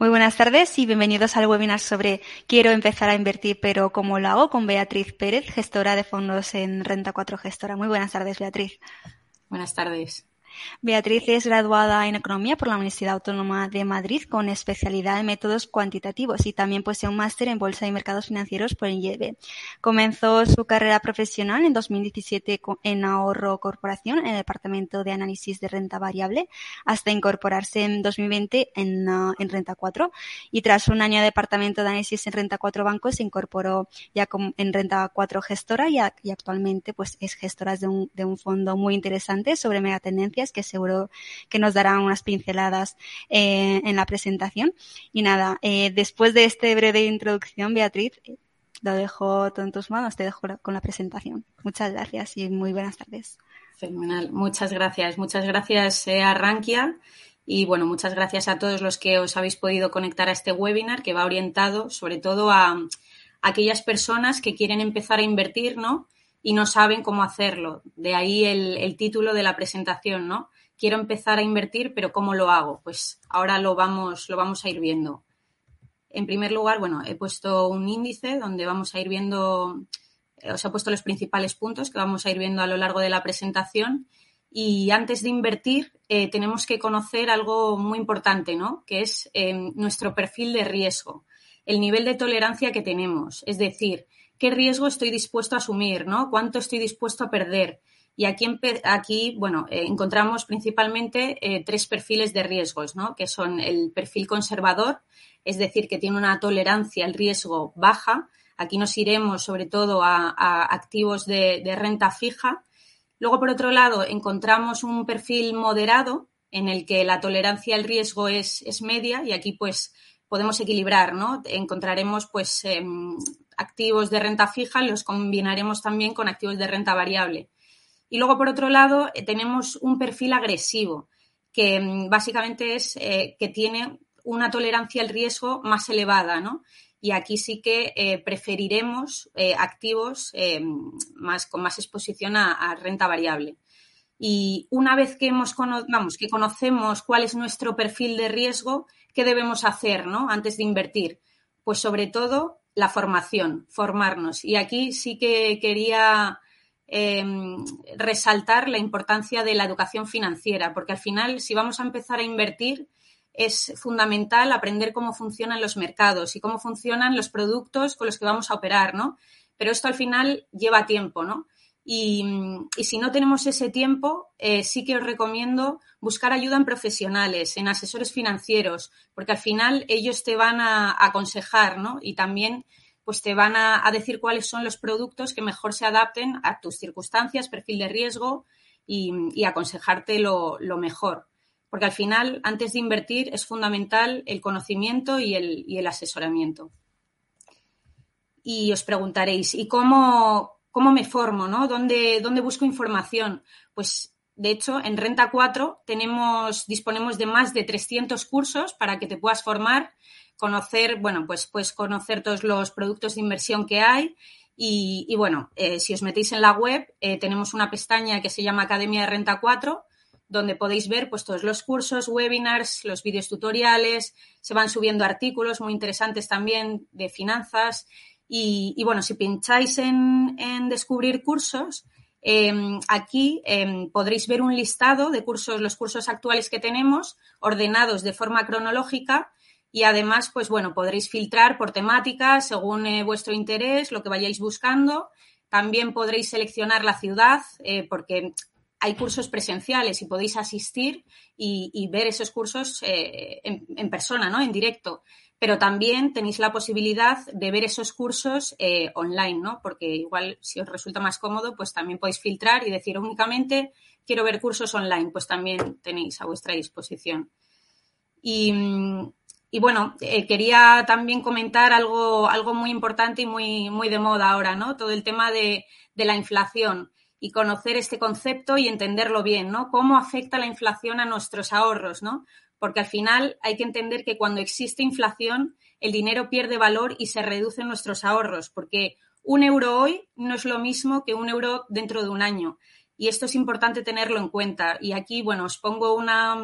Muy buenas tardes y bienvenidos al webinar sobre Quiero empezar a invertir, pero ¿cómo lo hago? con Beatriz Pérez, gestora de fondos en Renta 4 Gestora. Muy buenas tardes, Beatriz. Buenas tardes. Beatriz es graduada en Economía por la Universidad Autónoma de Madrid con especialidad en métodos cuantitativos y también posee un máster en Bolsa y Mercados Financieros por IEB. Comenzó su carrera profesional en 2017 en Ahorro Corporación en el Departamento de Análisis de Renta Variable hasta incorporarse en 2020 en, uh, en Renta 4 y tras un año de Departamento de Análisis en Renta 4 Bancos se incorporó ya en Renta 4 Gestora y, y actualmente pues es gestora de un, de un fondo muy interesante sobre megatendencias que seguro que nos darán unas pinceladas eh, en la presentación. Y nada, eh, después de este breve introducción, Beatriz, lo dejo todo en tus manos, te dejo con la presentación. Muchas gracias y muy buenas tardes. Fenomenal, muchas gracias. Muchas gracias eh, a Rankia y bueno, muchas gracias a todos los que os habéis podido conectar a este webinar que va orientado sobre todo a aquellas personas que quieren empezar a invertir, ¿no? Y no saben cómo hacerlo. De ahí el, título de la presentación, ¿no? Quiero empezar a invertir, pero ¿cómo lo hago? Pues ahora lo vamos, lo vamos a ir viendo. En primer lugar, bueno, he puesto un índice donde vamos a ir viendo, eh, os he puesto los principales puntos que vamos a ir viendo a lo largo de la presentación. Y antes de invertir, eh, tenemos que conocer algo muy importante, ¿no? Que es eh, nuestro perfil de riesgo, el nivel de tolerancia que tenemos. Es decir, qué riesgo estoy dispuesto a asumir, ¿no? ¿Cuánto estoy dispuesto a perder? Y aquí, aquí bueno, eh, encontramos principalmente eh, tres perfiles de riesgos, ¿no? Que son el perfil conservador, es decir, que tiene una tolerancia al riesgo baja. Aquí nos iremos sobre todo a, activos de, renta fija. Luego, por otro lado, encontramos un perfil moderado en el que la tolerancia al riesgo es, es media y aquí pues podemos equilibrar, ¿no? Encontraremos pues em, activos de renta fija, los combinaremos también con activos de renta variable. Y luego, por otro lado, eh, tenemos un perfil agresivo, que mm, básicamente es eh, que tiene una tolerancia al riesgo más elevada, ¿no? Y aquí sí que eh, preferiremos activos más, con más exposición a, renta variable. Y una vez que, hemos vamos, que conocemos cuál es nuestro perfil de riesgo, ¿qué debemos hacer ¿no? antes de invertir? Pues sobre todo la formación, formarnos. Y aquí sí que quería em, resaltar la importancia de la educación financiera, porque al final, si vamos a empezar a invertir, es fundamental aprender cómo funcionan los mercados y cómo funcionan los productos con los que vamos a operar, ¿no? Pero esto al final lleva tiempo, ¿no? Y, si no tenemos ese tiempo, eh, sí que os recomiendo buscar ayuda en profesionales, en asesores financieros, porque al final ellos te van a aconsejar, ¿no? Y también pues te van a, decir cuáles son los productos que mejor se adapten a tus circunstancias, perfil de riesgo y, aconsejarte lo, mejor. Porque al final, antes de invertir, es fundamental el conocimiento y el, y el asesoramiento. Y os preguntaréis, ¿y cómo, ¿Cómo me formo? ¿no? ¿Dónde, ¿Dónde busco información? Pues de hecho, en Renta 4 tenemos, disponemos de más de 300 cursos para que te puedas formar, conocer, bueno, pues, pues conocer todos los productos de inversión que hay. Y, bueno, eh, si os metéis en la web, eh, tenemos una pestaña que se llama Academia de Renta 4, donde podéis ver pues, todos los cursos, webinars, los vídeos tutoriales, se van subiendo artículos muy interesantes también de finanzas y, bueno, si pincháis en, descubrir cursos, em, aquí em, podréis ver un listado de cursos, los cursos actuales que tenemos, ordenados de forma cronológica y además, pues bueno, podréis filtrar por temática según eh, vuestro interés, lo que vayáis buscando. También podréis seleccionar la ciudad, eh, porque hay cursos presenciales y podéis asistir y, ver esos cursos eh, en, en, persona, ¿no? En directo pero también tenéis la posibilidad de ver esos cursos eh, online, ¿no? Porque igual si os resulta más cómodo, pues también podéis filtrar y decir únicamente quiero ver cursos online, pues también tenéis a vuestra disposición. Y, bueno, eh, quería también comentar algo, algo muy importante y muy, muy de moda ahora, ¿no? Todo el tema de, de la inflación y conocer este concepto y entenderlo bien, ¿no? Cómo afecta la inflación a nuestros ahorros, ¿no? Porque al final hay que entender que cuando existe inflación, el dinero pierde valor y se reducen nuestros ahorros, porque un euro hoy no es lo mismo que un euro dentro de un año. y esto es importante tenerlo en cuenta. Y aquí, bueno, os pongo una,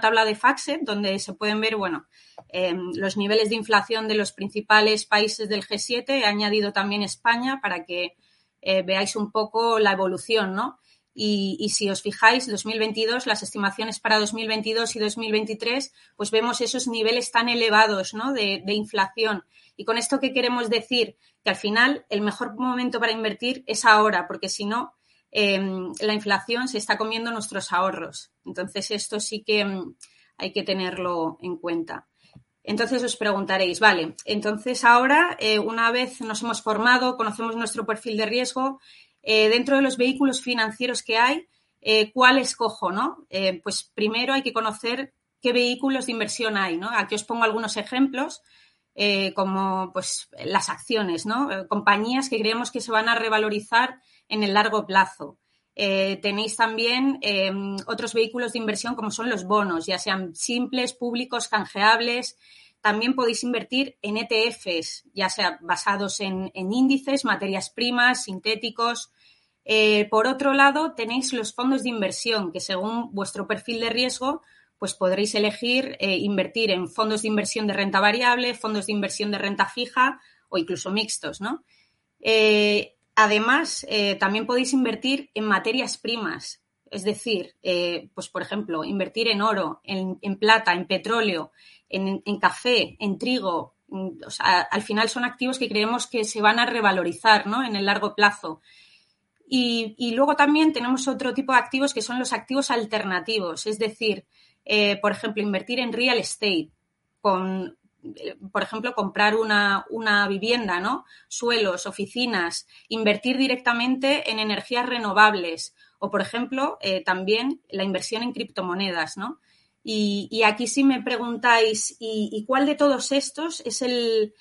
tabla de FAXET donde se pueden ver, bueno, em, los niveles de inflación de los principales países del G7. He añadido también España para que eh, veáis un poco la evolución, ¿no? Y, si os fijáis, 2022, las estimaciones para 2022 y 2023, pues vemos esos niveles tan elevados ¿no? de, inflación. Y con esto, ¿qué queremos decir? Que al final el mejor momento para invertir es ahora, porque si no, Em, la inflación se está comiendo nuestros ahorros. Entonces, esto sí que em, hay que tenerlo en cuenta. Entonces os preguntaréis, vale, entonces ahora, eh, una vez nos hemos formado, conocemos nuestro perfil de riesgo, eh, dentro de los vehículos financieros que hay, eh, ¿cuál escojo? ¿no? pues primero hay que conocer qué vehículos de inversión hay. ¿no? Aquí os pongo algunos ejemplos. como pues las acciones, ¿no? compañías que creemos que se van a revalorizar en el largo plazo. Eh, tenéis también eh, otros vehículos de inversión como son los bonos, ya sean simples, públicos, canjeables. También podéis invertir en ETFs, ya sea basados en, índices, materias primas, sintéticos. Eh, por otro lado, tenéis los fondos de inversión, que según vuestro perfil de riesgo, pues podréis elegir invertir en fondos de inversión de renta variable, fondos de inversión de renta fija o incluso mixtos, ¿no? Además, eh, también podéis invertir en materias primas, es decir, eh, pues por ejemplo, invertir en oro, en, plata, en petróleo, en, café, en trigo. Mm, al final son activos que creemos que se van a revalorizar en el largo plazo. Y, luego también tenemos otro tipo de activos que son los activos alternativos, es decir, eh, por ejemplo, invertir en real estate con por ejemplo, comprar una, vivienda, ¿no? Suelos, oficinas, invertir directamente en energías renovables o, por ejemplo, eh, también la inversión en criptomonedas, ¿no? Y, aquí si me preguntáis, ¿y, cuál de todos estos es el,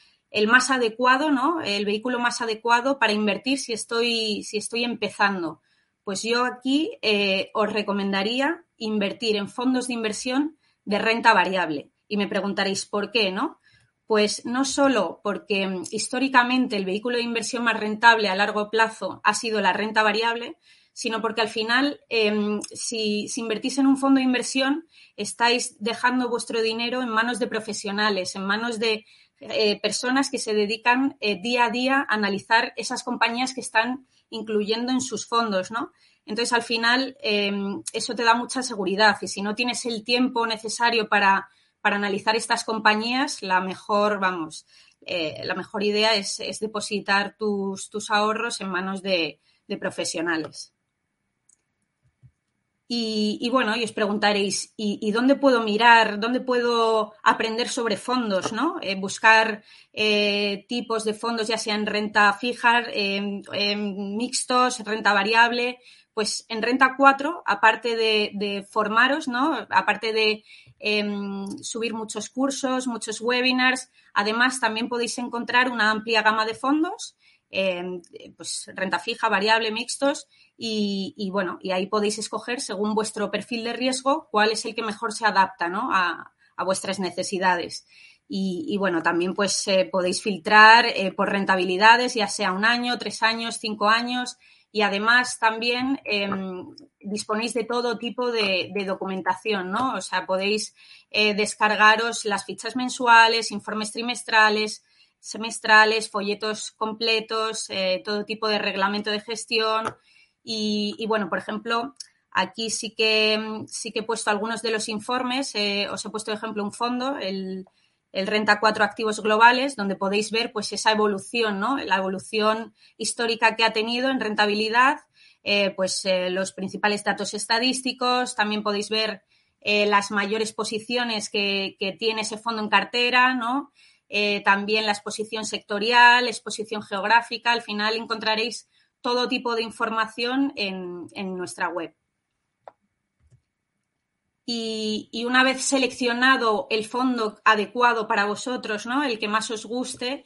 más adecuado, ¿no? El vehículo más adecuado para invertir si estoy, si estoy empezando. Pues yo aquí eh, os recomendaría invertir en fondos de inversión de renta variable y me preguntaréis por qué, ¿no? Pues no solo porque mm, históricamente el vehículo de inversión más rentable a largo plazo ha sido la renta variable, sino porque al final, em, si, invertís en un fondo de inversión, estáis dejando vuestro dinero en manos de profesionales, en manos de eh, personas que se dedican eh, día a día a analizar esas compañías que están incluyendo en sus fondos, ¿no? Entonces, al final, em, eso te da mucha seguridad y si no tienes el tiempo necesario para para analizar estas compañías, la mejor, vamos, eh, la mejor idea es, depositar tus, ahorros en manos de, profesionales. Y, bueno, y os preguntaréis, ¿y, dónde puedo mirar, dónde puedo aprender sobre fondos, ¿no? Eh, buscar eh, tipos de fondos, ya sean renta fija, mixtos, renta variable. Pues en Renta 4, aparte de, de formaros, ¿no? Aparte de Em, subir muchos cursos, muchos webinars. Además, también podéis encontrar una amplia gama de fondos, em, pues renta fija, variable, mixtos, y, bueno, y ahí podéis escoger según vuestro perfil de riesgo cuál es el que mejor se adapta a, vuestras necesidades. Y, bueno, también pues eh, podéis filtrar eh, por rentabilidades, ya sea un año, tres años, cinco años, y además también em, disponéis de todo tipo de, documentación, ¿no? O sea, podéis eh, descargaros las fichas mensuales, informes trimestrales, semestrales, folletos completos, eh, todo tipo de reglamento de gestión y, bueno, por ejemplo, aquí sí que, sí que he puesto algunos de los informes, eh, os he puesto de ejemplo un fondo, el, el Renta 4 Activos Globales, donde podéis ver pues esa evolución, ¿no? La evolución histórica que ha tenido en rentabilidad, eh, pues los principales datos estadísticos, también podéis ver las mayores posiciones que, tiene ese fondo en cartera, ¿no? También la exposición sectorial, exposición geográfica, al final encontraréis todo tipo de información en, en nuestra web. Y, una vez seleccionado el fondo adecuado para vosotros, ¿no? El que más os guste,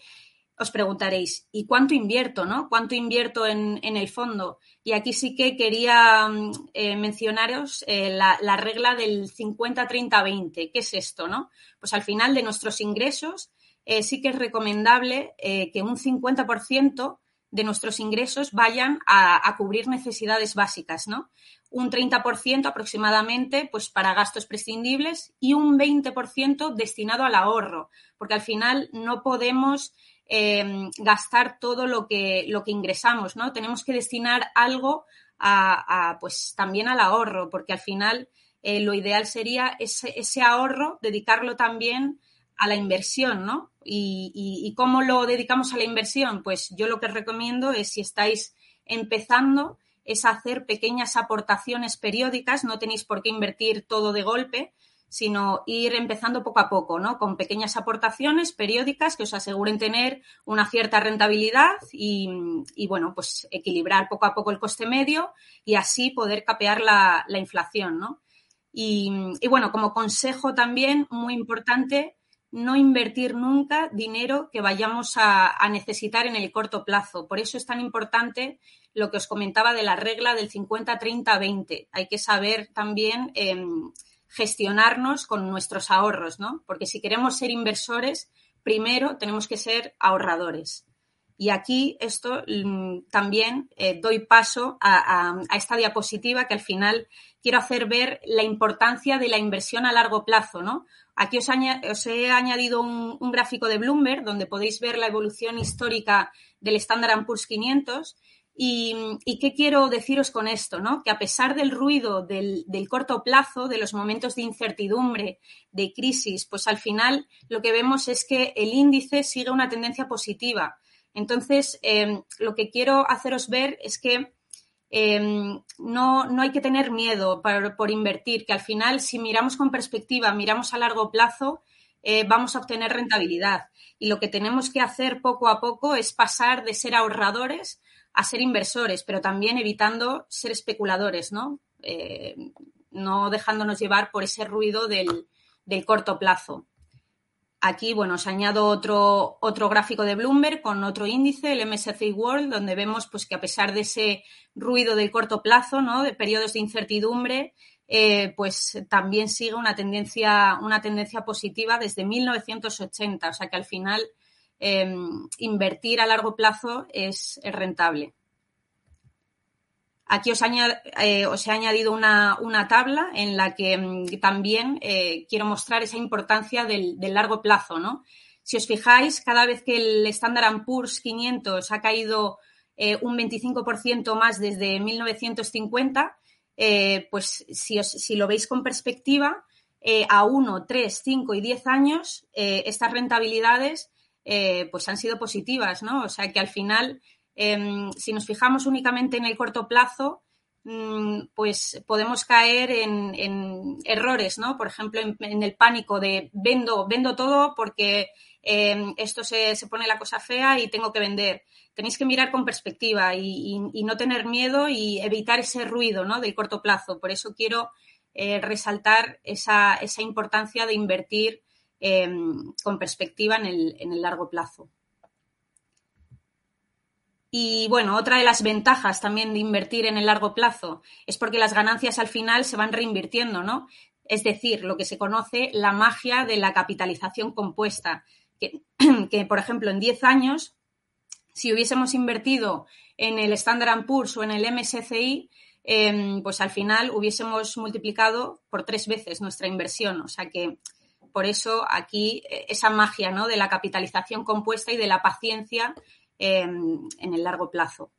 os preguntaréis, ¿y cuánto invierto, no? ¿Cuánto invierto en, el fondo? Y aquí sí que quería mm, eh, mencionaros eh, la, regla del 50-30-20. ¿Qué es esto, no? Pues al final de nuestros ingresos eh, sí que es recomendable que un 50% de nuestros ingresos vayan a, cubrir necesidades básicas, ¿no? Un 30% aproximadamente pues para gastos prescindibles y un 20% destinado al ahorro, porque al final no podemos em, gastar todo lo que, lo que ingresamos, ¿no? Tenemos que destinar algo a, pues también al ahorro, porque al final eh, lo ideal sería ese, ese ahorro, dedicarlo también a la inversión, ¿no? Y, cómo lo dedicamos a la inversión? Pues yo lo que recomiendo es si estáis empezando es hacer pequeñas aportaciones periódicas, no tenéis por qué invertir todo de golpe, sino ir empezando poco a poco, ¿no? Con pequeñas aportaciones periódicas que os aseguren tener una cierta rentabilidad y, bueno, pues equilibrar poco a poco el coste medio y así poder capear la, inflación, ¿no? Y, y, bueno, como consejo también muy importante, no invertir nunca dinero que vayamos a, necesitar en el corto plazo. Por eso es tan importante lo que os comentaba de la regla del 50-30-20. Hay que saber también em, gestionarnos con nuestros ahorros, ¿no? Porque si queremos ser inversores, primero tenemos que ser ahorradores. Y aquí esto mm, también eh, doy paso a, esta diapositiva que al final quiero hacer ver la importancia de la inversión a largo plazo, ¿no? Aquí os, he añadido un, gráfico de Bloomberg donde podéis ver la evolución histórica del Standard Poor's 500 y, qué quiero deciros con esto, ¿no? Que a pesar del ruido del, corto plazo, de los momentos de incertidumbre, de crisis, pues al final lo que vemos es que el índice sigue una tendencia positiva. Entonces, eh, lo que quiero haceros ver es que Em, no, no, hay que tener miedo por, invertir, que al final, si miramos con perspectiva, miramos a largo plazo, eh, vamos a obtener rentabilidad. Y lo que tenemos que hacer poco a poco es pasar de ser ahorradores a ser inversores, pero también evitando ser especuladores, ¿no? Eh, no dejándonos llevar por ese ruido del corto plazo. Aquí, bueno, os añado otro, otro gráfico de Bloomberg con otro índice, el MSCI World, donde vemos pues, que a pesar de ese ruido del corto plazo, ¿no? de periodos de incertidumbre, eh, pues también sigue una tendencia, una tendencia positiva desde 1980. O sea que al final em, invertir a largo plazo es rentable. Aquí os, eh, he añadido una, tabla en la que mm, también eh, quiero mostrar esa importancia del, largo plazo, ¿no? Si os fijáis, cada vez que el Standard Poor's 500 ha caído eh, un 25% más desde 1950, pues si, si, lo veis con perspectiva, a 1, 3, 5 y 10 años, estas rentabilidades pues han sido positivas, ¿no? O sea que al final Em, si nos fijamos únicamente en el corto plazo, mm, pues podemos caer en, errores, ¿no? Por ejemplo, en, el pánico de vendo, vendo todo porque em, esto se, pone la cosa fea y tengo que vender. Tenéis que mirar con perspectiva y, no tener miedo y evitar ese ruido, ¿no? Del corto plazo. Por eso quiero eh, resaltar esa, importancia de invertir em, con perspectiva en el largo plazo. Y bueno, otra de las ventajas también de invertir en el largo plazo es porque las ganancias al final se van reinvirtiendo, ¿no? Es decir, lo que se conoce la magia de la capitalización compuesta, que, por ejemplo en 10 años, si hubiésemos invertido en el Standard Poor's o en el MSCI, em, pues al final hubiésemos multiplicado por tres veces nuestra inversión. O sea que por eso aquí eh, esa magia ¿no? de la capitalización compuesta y de la paciencia en el largo plazo.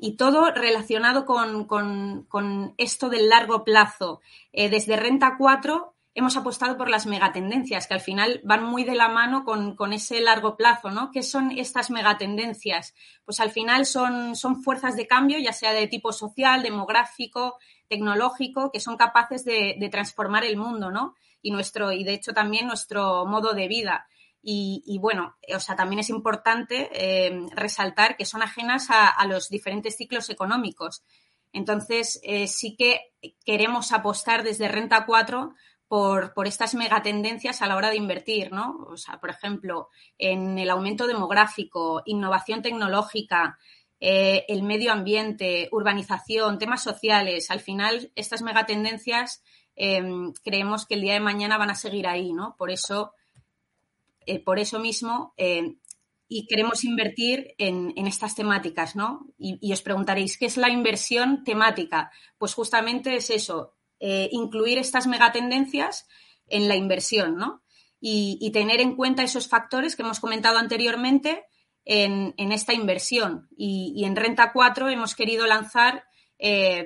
Y todo relacionado con, esto del largo plazo. Eh, desde Renta 4 hemos apostado por las megatendencias, que al final van muy de la mano con, ese largo plazo, ¿no? ¿Qué son estas megatendencias? Pues al final son, son fuerzas de cambio, ya sea de tipo social, demográfico, tecnológico, que son capaces de, de transformar el mundo, ¿no? Y nuestro, y de hecho también nuestro modo de vida. Y, bueno, o sea, también es importante eh, resaltar que son ajenas a, los diferentes ciclos económicos. Entonces, eh, sí que queremos apostar desde Renta 4 por, por, estas megatendencias a la hora de invertir, ¿no? O sea, por ejemplo, en el aumento demográfico, innovación tecnológica, eh, el medio ambiente, urbanización, temas sociales. Al final, estas megatendencias creemos que el día de mañana van a seguir ahí, ¿no? Por eso eh, por eso mismo, eh, y queremos invertir en, estas temáticas, ¿no? Y, os preguntaréis, ¿qué es la inversión temática? Pues justamente es eso, eh, incluir estas megatendencias en la inversión, ¿no? Y, tener en cuenta esos factores que hemos comentado anteriormente en, esta inversión. Y, en Renta 4 hemos querido lanzar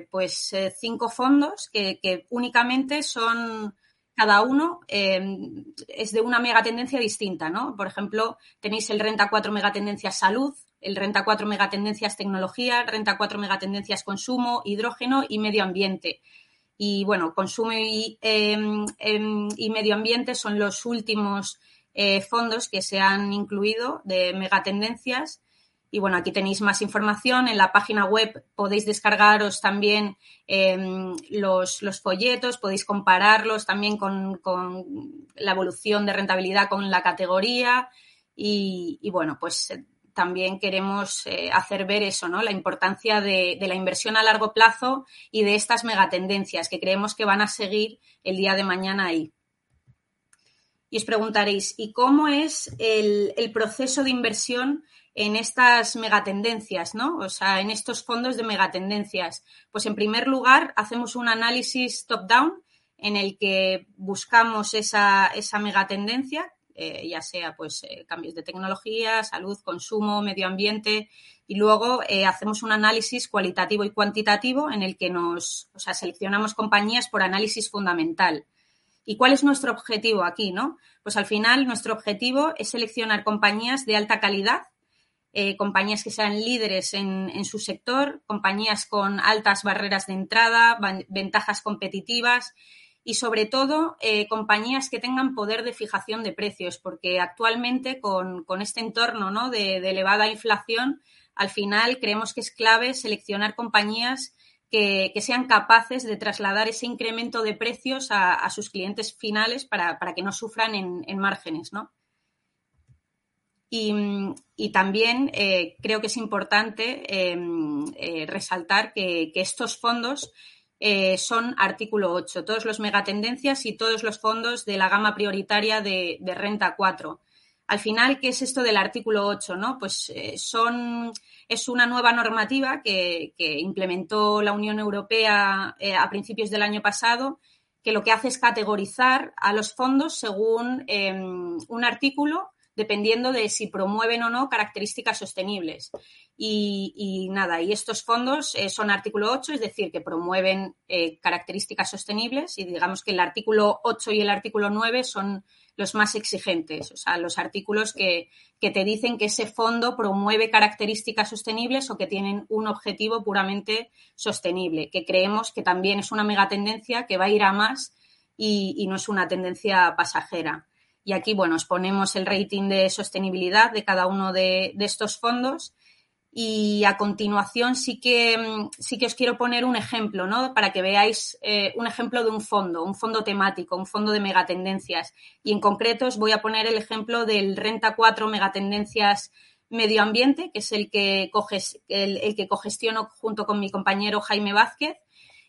pues cinco fondos que únicamente son cada uno em, es de una megatendencia distinta, ¿no? Por ejemplo, tenéis el Renta 4 megatendencias salud, el Renta 4 megatendencias tecnología, Renta 4 megatendencias consumo, hidrógeno y medio ambiente. Y bueno, consumo y, em, em, medio ambiente son los últimos eh, fondos que se han incluido de megatendencias y bueno, aquí tenéis más información. En la página web podéis descargaros también em, los, folletos, podéis compararlos también con, la evolución de rentabilidad con la categoría. Y, bueno, pues eh, también queremos eh, hacer ver eso, ¿no? La importancia de, la inversión a largo plazo y de estas megatendencias que creemos que van a seguir el día de mañana ahí. Y os preguntaréis, ¿y cómo es el, el proceso de inversión en estas megatendencias, ¿no? O sea, en estos fondos de megatendencias. Pues en primer lugar, hacemos un análisis top-down en el que buscamos esa, esa megatendencia, eh, ya sea pues eh, cambios de tecnología, salud, consumo, medio ambiente, y luego eh, hacemos un análisis cualitativo y cuantitativo en el que nos, o sea, seleccionamos compañías por análisis fundamental. ¿Y cuál es nuestro objetivo aquí, no? Pues al final nuestro objetivo es seleccionar compañías de alta calidad eh, compañías que sean líderes en, su sector, compañías con altas barreras de entrada, ventajas competitivas y sobre todo eh, compañías que tengan poder de fijación de precios, porque actualmente con, este entorno ¿no? de, elevada inflación, al final creemos que es clave seleccionar compañías que, sean capaces de trasladar ese incremento de precios a, sus clientes finales para, que no sufran en, en márgenes, ¿no? Y, también eh, creo que es importante em, eh, resaltar que, estos fondos eh, son artículo 8, todos los megatendencias y todos los fondos de la gama prioritaria de, renta 4. Al final, ¿qué es esto del artículo 8? ¿no? Pues son, es una nueva normativa que, que implementó la Unión Europea a principios del año pasado que lo que hace es categorizar a los fondos según em, un artículo dependiendo de si promueven o no características sostenibles. Y, nada, y estos fondos eh, son artículo 8, es decir, que promueven eh, características sostenibles y digamos que el artículo 8 y el artículo 9 son los más exigentes, o sea, los artículos que, que te dicen que ese fondo promueve características sostenibles o que tienen un objetivo puramente sostenible, que creemos que también es una megatendencia que va a ir a más y no es una tendencia pasajera. Y aquí, bueno, os ponemos el rating de sostenibilidad de cada uno de, estos fondos. Y a continuación sí que, mm, sí que os quiero poner un ejemplo, ¿no? Para que veáis eh, un ejemplo de un fondo, un fondo temático, un fondo de megatendencias. Y en concreto os voy a poner el ejemplo del Renta 4 Megatendencias Medio Ambiente, que es el que, el, el que cogestiono junto con mi compañero Jaime Vázquez.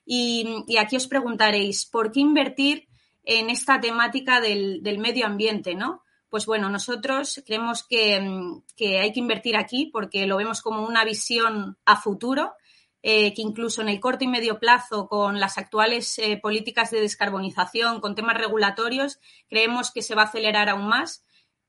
Y, y aquí os preguntaréis, ¿por qué invertir en esta temática del, medio ambiente, ¿no? Pues bueno, nosotros creemos mm, que, hay que invertir aquí porque lo vemos como una visión a futuro, eh, que incluso en el corto y medio plazo, con las actuales eh, políticas de descarbonización, con temas regulatorios, creemos que se va a acelerar aún más.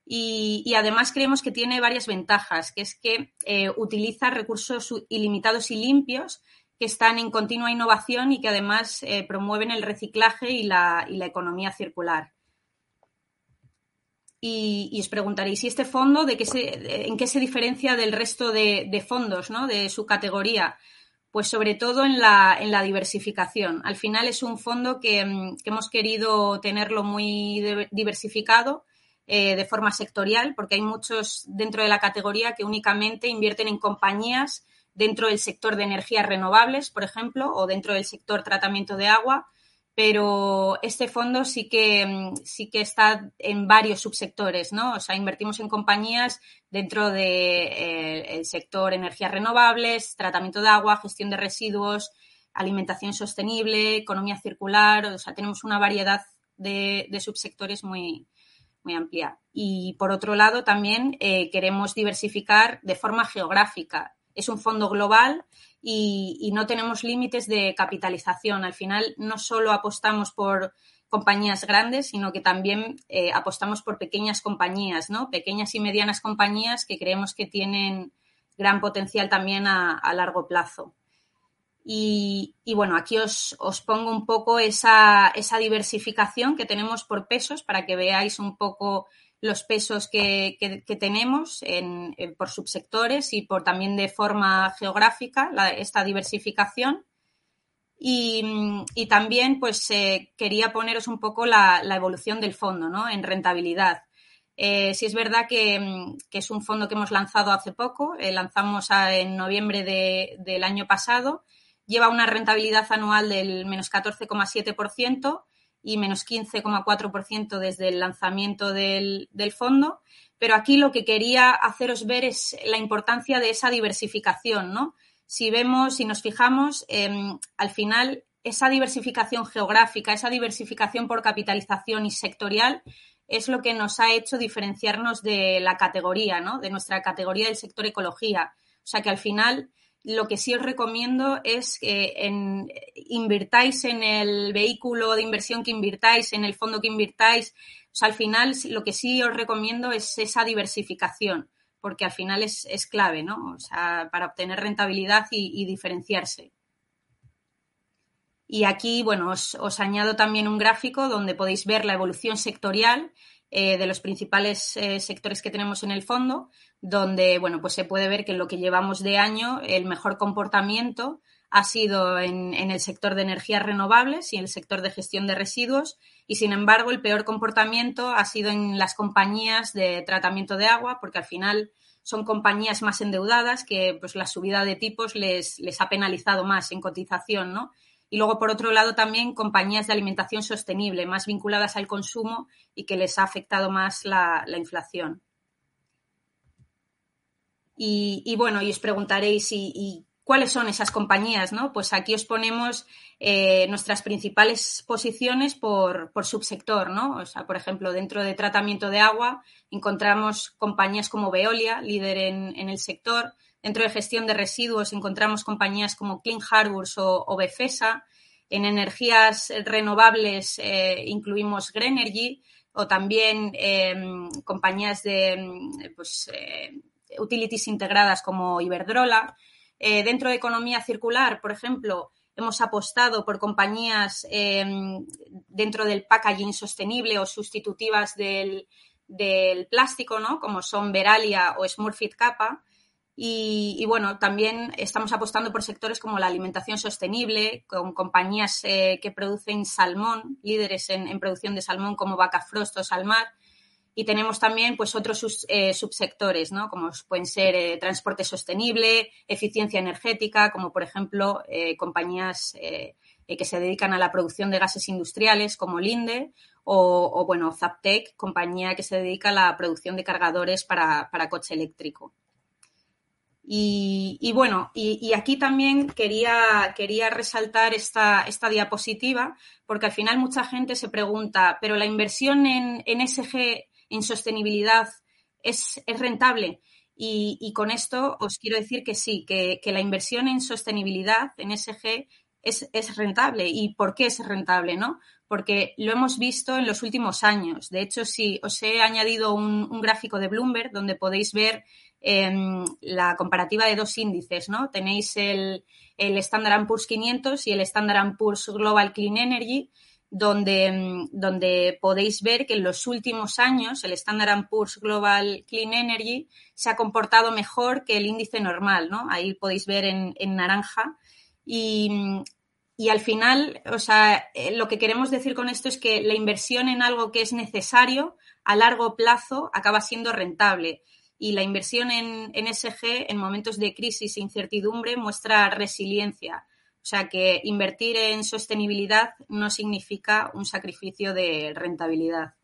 Y, además creemos que tiene varias ventajas, que es que eh, utiliza recursos ilimitados y limpios que están en continua innovación y que además eh, promueven el reciclaje y la, economía circular. Y, os preguntaréis, ¿y este fondo en qué se diferencia del resto de, fondos ¿no? de su categoría? Pues sobre todo en la, en la diversificación. Al final es un fondo que, mm, hemos querido tenerlo muy diversificado eh, de forma sectorial, porque hay muchos dentro de la categoría que únicamente invierten en compañías dentro del sector de energías renovables, por ejemplo, o dentro del sector tratamiento de agua, pero este fondo sí que, mm, sí que está en varios subsectores, ¿no? O sea, invertimos en compañías dentro del de, eh, sector energías renovables, tratamiento de agua, gestión de residuos, alimentación sostenible, economía circular, o sea, tenemos una variedad de, subsectores muy, muy amplia. Y por otro lado, también eh, queremos diversificar de forma geográfica. Es un fondo global y, no tenemos límites de capitalización. Al final, no solo apostamos por compañías grandes, sino que también eh, apostamos por pequeñas compañías, ¿no? Pequeñas y medianas compañías que creemos que tienen gran potencial también a largo plazo. Y, bueno, aquí os, pongo un poco esa, diversificación que tenemos por pesos para que veáis un poco los pesos que, tenemos por subsectores y por también de forma geográfica, esta diversificación. Y, también pues eh, quería poneros un poco la, evolución del fondo ¿no? en rentabilidad. Eh, sí es verdad que, es un fondo que hemos lanzado hace poco, eh, lanzamos en noviembre del año pasado lleva una rentabilidad anual del menos 14,7% y menos 15,4% desde el lanzamiento del, fondo. Pero aquí lo que quería haceros ver es la importancia de esa diversificación, ¿no? Si vemos, si nos fijamos, em, al final esa diversificación geográfica, esa diversificación por capitalización y sectorial es lo que nos ha hecho diferenciarnos de la categoría, ¿no? De nuestra categoría del sector ecología. O sea que al final lo que sí os recomiendo es que invirtáis en el vehículo de inversión que invirtáis, en el fondo que invirtáis. O sea, al final lo que sí os recomiendo es esa diversificación, porque al final es, clave, ¿no? O sea, para obtener rentabilidad y, diferenciarse. Y aquí, bueno, os, añado también un gráfico donde podéis ver la evolución sectorial eh, de los principales eh, sectores que tenemos en el fondo, donde bueno, pues se puede ver que en lo que llevamos de año el mejor comportamiento ha sido en, el sector de energías renovables y en el sector de gestión de residuos y sin embargo el peor comportamiento ha sido en las compañías de tratamiento de agua porque al final son compañías más endeudadas que pues la subida de tipos les, les ha penalizado más en cotización, ¿no? Y luego, por otro lado, también compañías de alimentación sostenible, más vinculadas al consumo y que les ha afectado más la, inflación. Y, bueno, y os preguntaréis, ¿y, cuáles son esas compañías? ¿no? Pues aquí os ponemos eh, nuestras principales posiciones por, subsector. ¿no? O sea, por ejemplo, dentro de tratamiento de agua encontramos compañías como Veolia, líder en el sector, Dentro de gestión de residuos encontramos compañías como Clean Harbors o, Befesa. En energías renovables eh, incluimos Greenergy o también em, compañías de pues, eh, utilities integradas como Iberdrola. Eh, dentro de economía circular, por ejemplo, hemos apostado por compañías em, dentro del packaging sostenible o sustitutivas del, del plástico, ¿no? como son Veralia o Smurfit Kappa. Y, bueno, también estamos apostando por sectores como la alimentación sostenible, con compañías eh, que producen salmón, líderes en, producción de salmón como Vaca Frost o Salmar. Y tenemos también pues otros eh, subsectores, ¿no? Como pueden ser eh, transporte sostenible, eficiencia energética, como por ejemplo compañías que se dedican a la producción de gases industriales como Linde o, o bueno, Zaptec, compañía que se dedica a la producción de cargadores para coche eléctrico. Y, bueno, y, aquí también quería, quería resaltar esta, esta, diapositiva, porque al final mucha gente se pregunta, ¿pero la inversión en, en SG, en sostenibilidad, es, es rentable? Y, con esto os quiero decir que sí, que, que la inversión en sostenibilidad, en SG, es, es, rentable. ¿Y por qué es rentable? ¿no? Porque lo hemos visto en los últimos años. De hecho, sí, os he añadido un, gráfico de Bloomberg donde podéis ver la comparativa de dos índices, ¿no? Tenéis el, el Standard Poor's 500 y el Standard Poor's Global Clean Energy, donde, donde podéis ver que en los últimos años el Standard Poor's Global Clean Energy se ha comportado mejor que el índice normal, ¿no? Ahí podéis ver en, en naranja. Y, y al final, o sea, eh, lo que queremos decir con esto es que la inversión en algo que es necesario a largo plazo acaba siendo rentable y la inversión en, en SG en momentos de crisis e incertidumbre muestra resiliencia. O sea que invertir en sostenibilidad no significa un sacrificio de rentabilidad.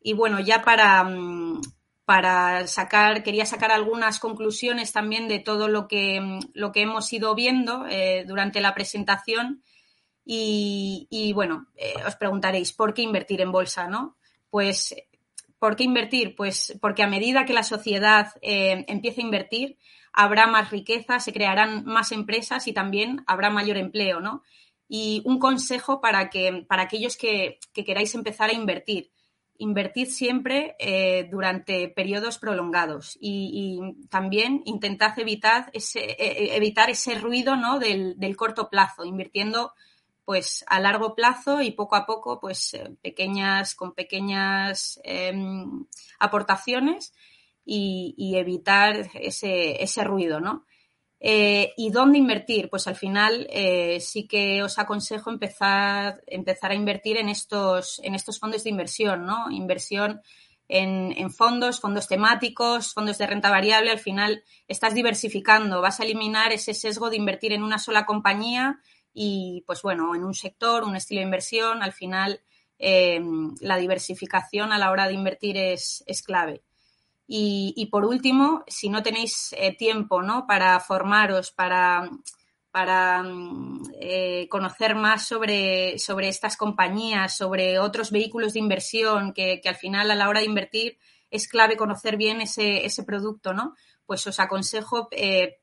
Y bueno, ya para, mm, para sacar, quería sacar algunas conclusiones también de todo lo que, lo que hemos ido viendo eh, durante la presentación. Y, bueno, eh, os preguntaréis, ¿por qué invertir en bolsa? ¿no? pues, ¿por qué invertir? Pues porque a medida que la sociedad eh, empiece a invertir, habrá más riqueza, se crearán más empresas y también habrá mayor empleo, ¿no? Y un consejo para, que, para aquellos que, queráis empezar a invertir. Invertid siempre eh, durante periodos prolongados y, también intentad evitar ese, e, e, evitar ese ruido ¿no? del, corto plazo, invirtiendo pues a largo plazo y poco a poco pues eh, pequeñas con pequeñas em, aportaciones y, evitar ese, ese ruido, ¿no? Eh, ¿Y dónde invertir? Pues al final eh, sí que os aconsejo empezar, a invertir en estos, fondos de inversión, ¿no? Inversión en, fondos, fondos temáticos, fondos de renta variable. Al final estás diversificando, vas a eliminar ese sesgo de invertir en una sola compañía y, pues bueno, en un sector, un estilo de inversión. Al final eh, la diversificación a la hora de invertir es clave. Y, por último, si no tenéis eh, tiempo ¿no? para formaros, para, para mm, eh, conocer más sobre, sobre, estas compañías, sobre otros vehículos de inversión, que, al final a la hora de invertir es clave conocer bien ese, ese producto, ¿no? Pues os aconsejo eh,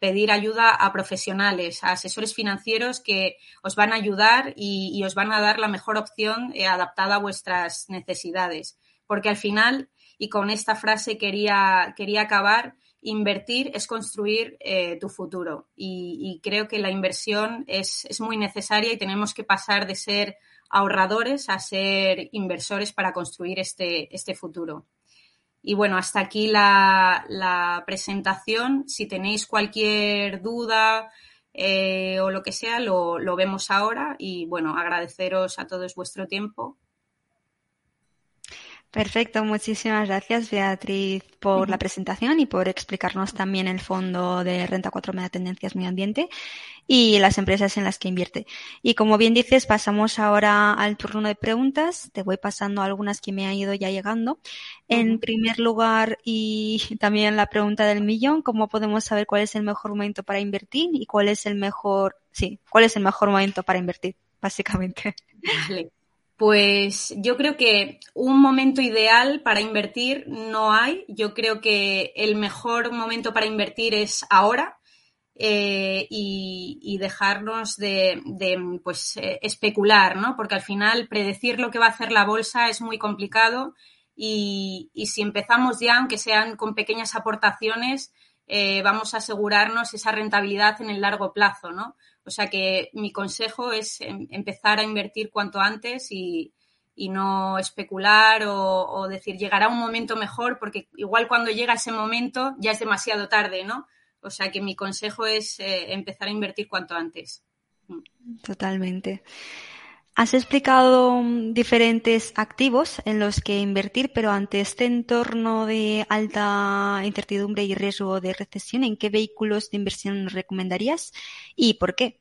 pedir ayuda a profesionales, a asesores financieros que os van a ayudar y, y os van a dar la mejor opción adaptada a vuestras necesidades. Porque al final y con esta frase quería, quería acabar. Invertir es construir eh, tu futuro y, creo que la inversión es, muy necesaria y tenemos que pasar de ser ahorradores a ser inversores para construir este, este futuro. Y bueno, hasta aquí la, presentación. Si tenéis cualquier duda eh, o lo que sea, lo, lo, vemos ahora. Y bueno, agradeceros a todos vuestro tiempo Perfecto, muchísimas gracias Beatriz por la presentación y por explicarnos también el fondo de Renta 4 Media Tendencias Medio Ambiente y las empresas en las que invierte. Y como bien dices, pasamos ahora al turno de preguntas. Te voy pasando algunas que me han ido ya llegando. En primer lugar, y también la pregunta del millón, ¿cómo podemos saber cuál es el mejor momento para invertir y cuál es el mejor, sí, cuál es el mejor momento para invertir, básicamente? Vale. Pues yo creo que un momento ideal para invertir no hay. Yo creo que el mejor momento para invertir es ahora eh, y, dejarnos de, pues, eh, especular, ¿no? Porque al final predecir lo que va a hacer la bolsa es muy complicado y, si empezamos ya, aunque sean con pequeñas aportaciones, eh, vamos a asegurarnos esa rentabilidad en el largo plazo, ¿no? O sea que mi consejo es em, empezar a invertir cuanto antes y, no especular o, decir llegará un momento mejor, porque igual cuando llega ese momento ya es demasiado tarde, ¿no? O sea que mi consejo es eh, empezar a invertir cuanto antes. Mm. Totalmente. Has explicado mm, diferentes activos en los que invertir, pero ante este entorno de alta incertidumbre y riesgo de recesión, ¿en qué vehículos de inversión recomendarías y por qué?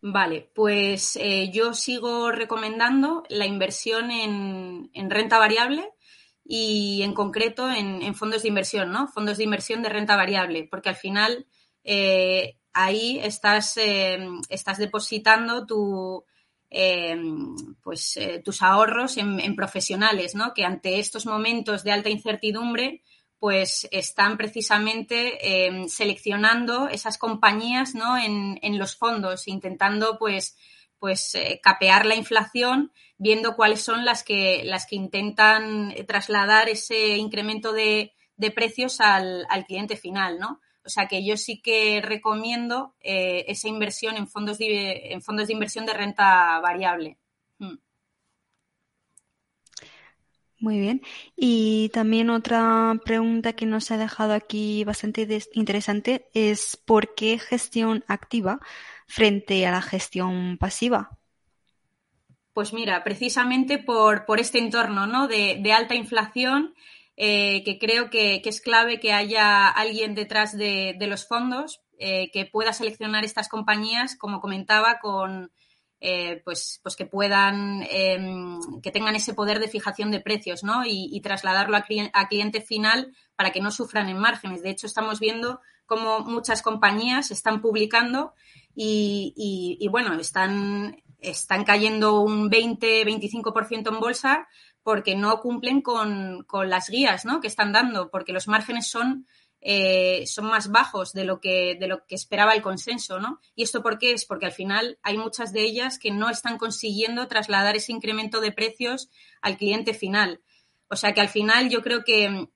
Vale, pues eh, yo sigo recomendando la inversión en, renta variable y en concreto en, fondos de inversión, ¿no? Fondos de inversión de renta variable, porque al final eh, ahí eh, estás depositando tu, Em, pues, eh, tus ahorros en, profesionales, ¿no? Que ante estos momentos de alta incertidumbre, pues están precisamente em, seleccionando esas compañías, ¿no? En, los fondos, intentando, pues, pues eh, capear la inflación, viendo cuáles son las que, las que intentan trasladar ese incremento de, precios al, al cliente final, ¿no? O sea que yo sí que recomiendo eh, esa inversión en fondos, de, en fondos de inversión de renta variable. Hmm. Muy bien. Y también otra pregunta que nos ha dejado aquí bastante interesante es ¿por qué gestión activa frente a la gestión pasiva? Pues mira, precisamente por, por este entorno ¿no? de, de alta inflación eh, que creo que, es clave que haya alguien detrás de, los fondos eh, que pueda seleccionar estas compañías, como comentaba, con eh, pues, pues que puedan, em, que tengan ese poder de fijación de precios, ¿no? Y, trasladarlo a, cliente final para que no sufran en márgenes. De hecho, estamos viendo cómo muchas compañías están publicando y, y bueno, están están cayendo un 20-25% en bolsa porque no cumplen con, las guías ¿no? que están dando, porque los márgenes son, eh, son más bajos de lo, que, de lo que esperaba el consenso. ¿no? ¿Y esto por qué? Es porque al final hay muchas de ellas que no están consiguiendo trasladar ese incremento de precios al cliente final. O sea que al final yo creo que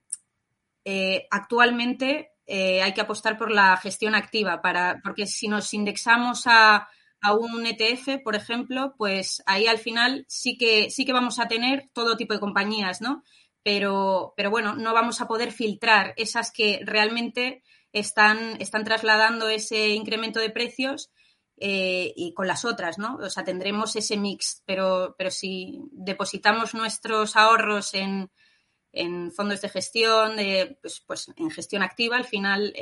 eh, actualmente eh, hay que apostar por la gestión activa, para, porque si nos indexamos a, un ETF, por ejemplo, pues ahí al final sí que, sí que vamos a tener todo tipo de compañías, ¿no? Pero, pero bueno, no vamos a poder filtrar esas que realmente están, están trasladando ese incremento de precios eh, y con las otras, ¿no? O sea, tendremos ese mix, pero, pero si depositamos nuestros ahorros en, en fondos de gestión, pues, pues, en gestión activa, al final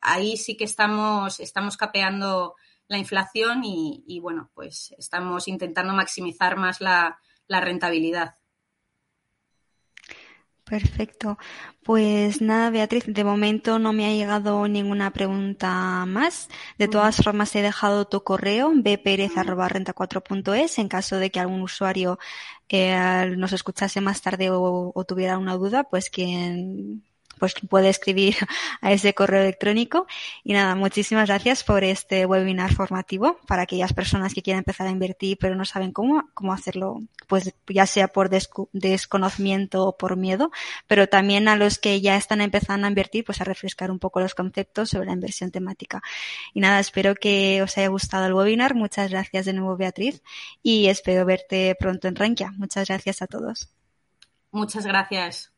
ahí sí que estamos, estamos capeando la inflación y, bueno, pues estamos intentando maximizar más la, la rentabilidad. Perfecto. Pues nada, Beatriz, de momento no me ha llegado ninguna pregunta más. De todas formas, he dejado tu correo, bperez.renta4.es, en caso de que algún usuario eh, nos escuchase más tarde o, o, tuviera una duda, pues quien pues puede escribir a ese correo electrónico. Y nada, muchísimas gracias por este webinar formativo para aquellas personas que quieren empezar a invertir pero no saben cómo, cómo hacerlo, pues ya sea por desconocimiento o por miedo, pero también a los que ya están empezando a invertir, pues a refrescar un poco los conceptos sobre la inversión temática. Y nada, espero que os haya gustado el webinar. Muchas gracias de nuevo, Beatriz, y espero verte pronto en Rankia. Muchas gracias a todos. Muchas gracias.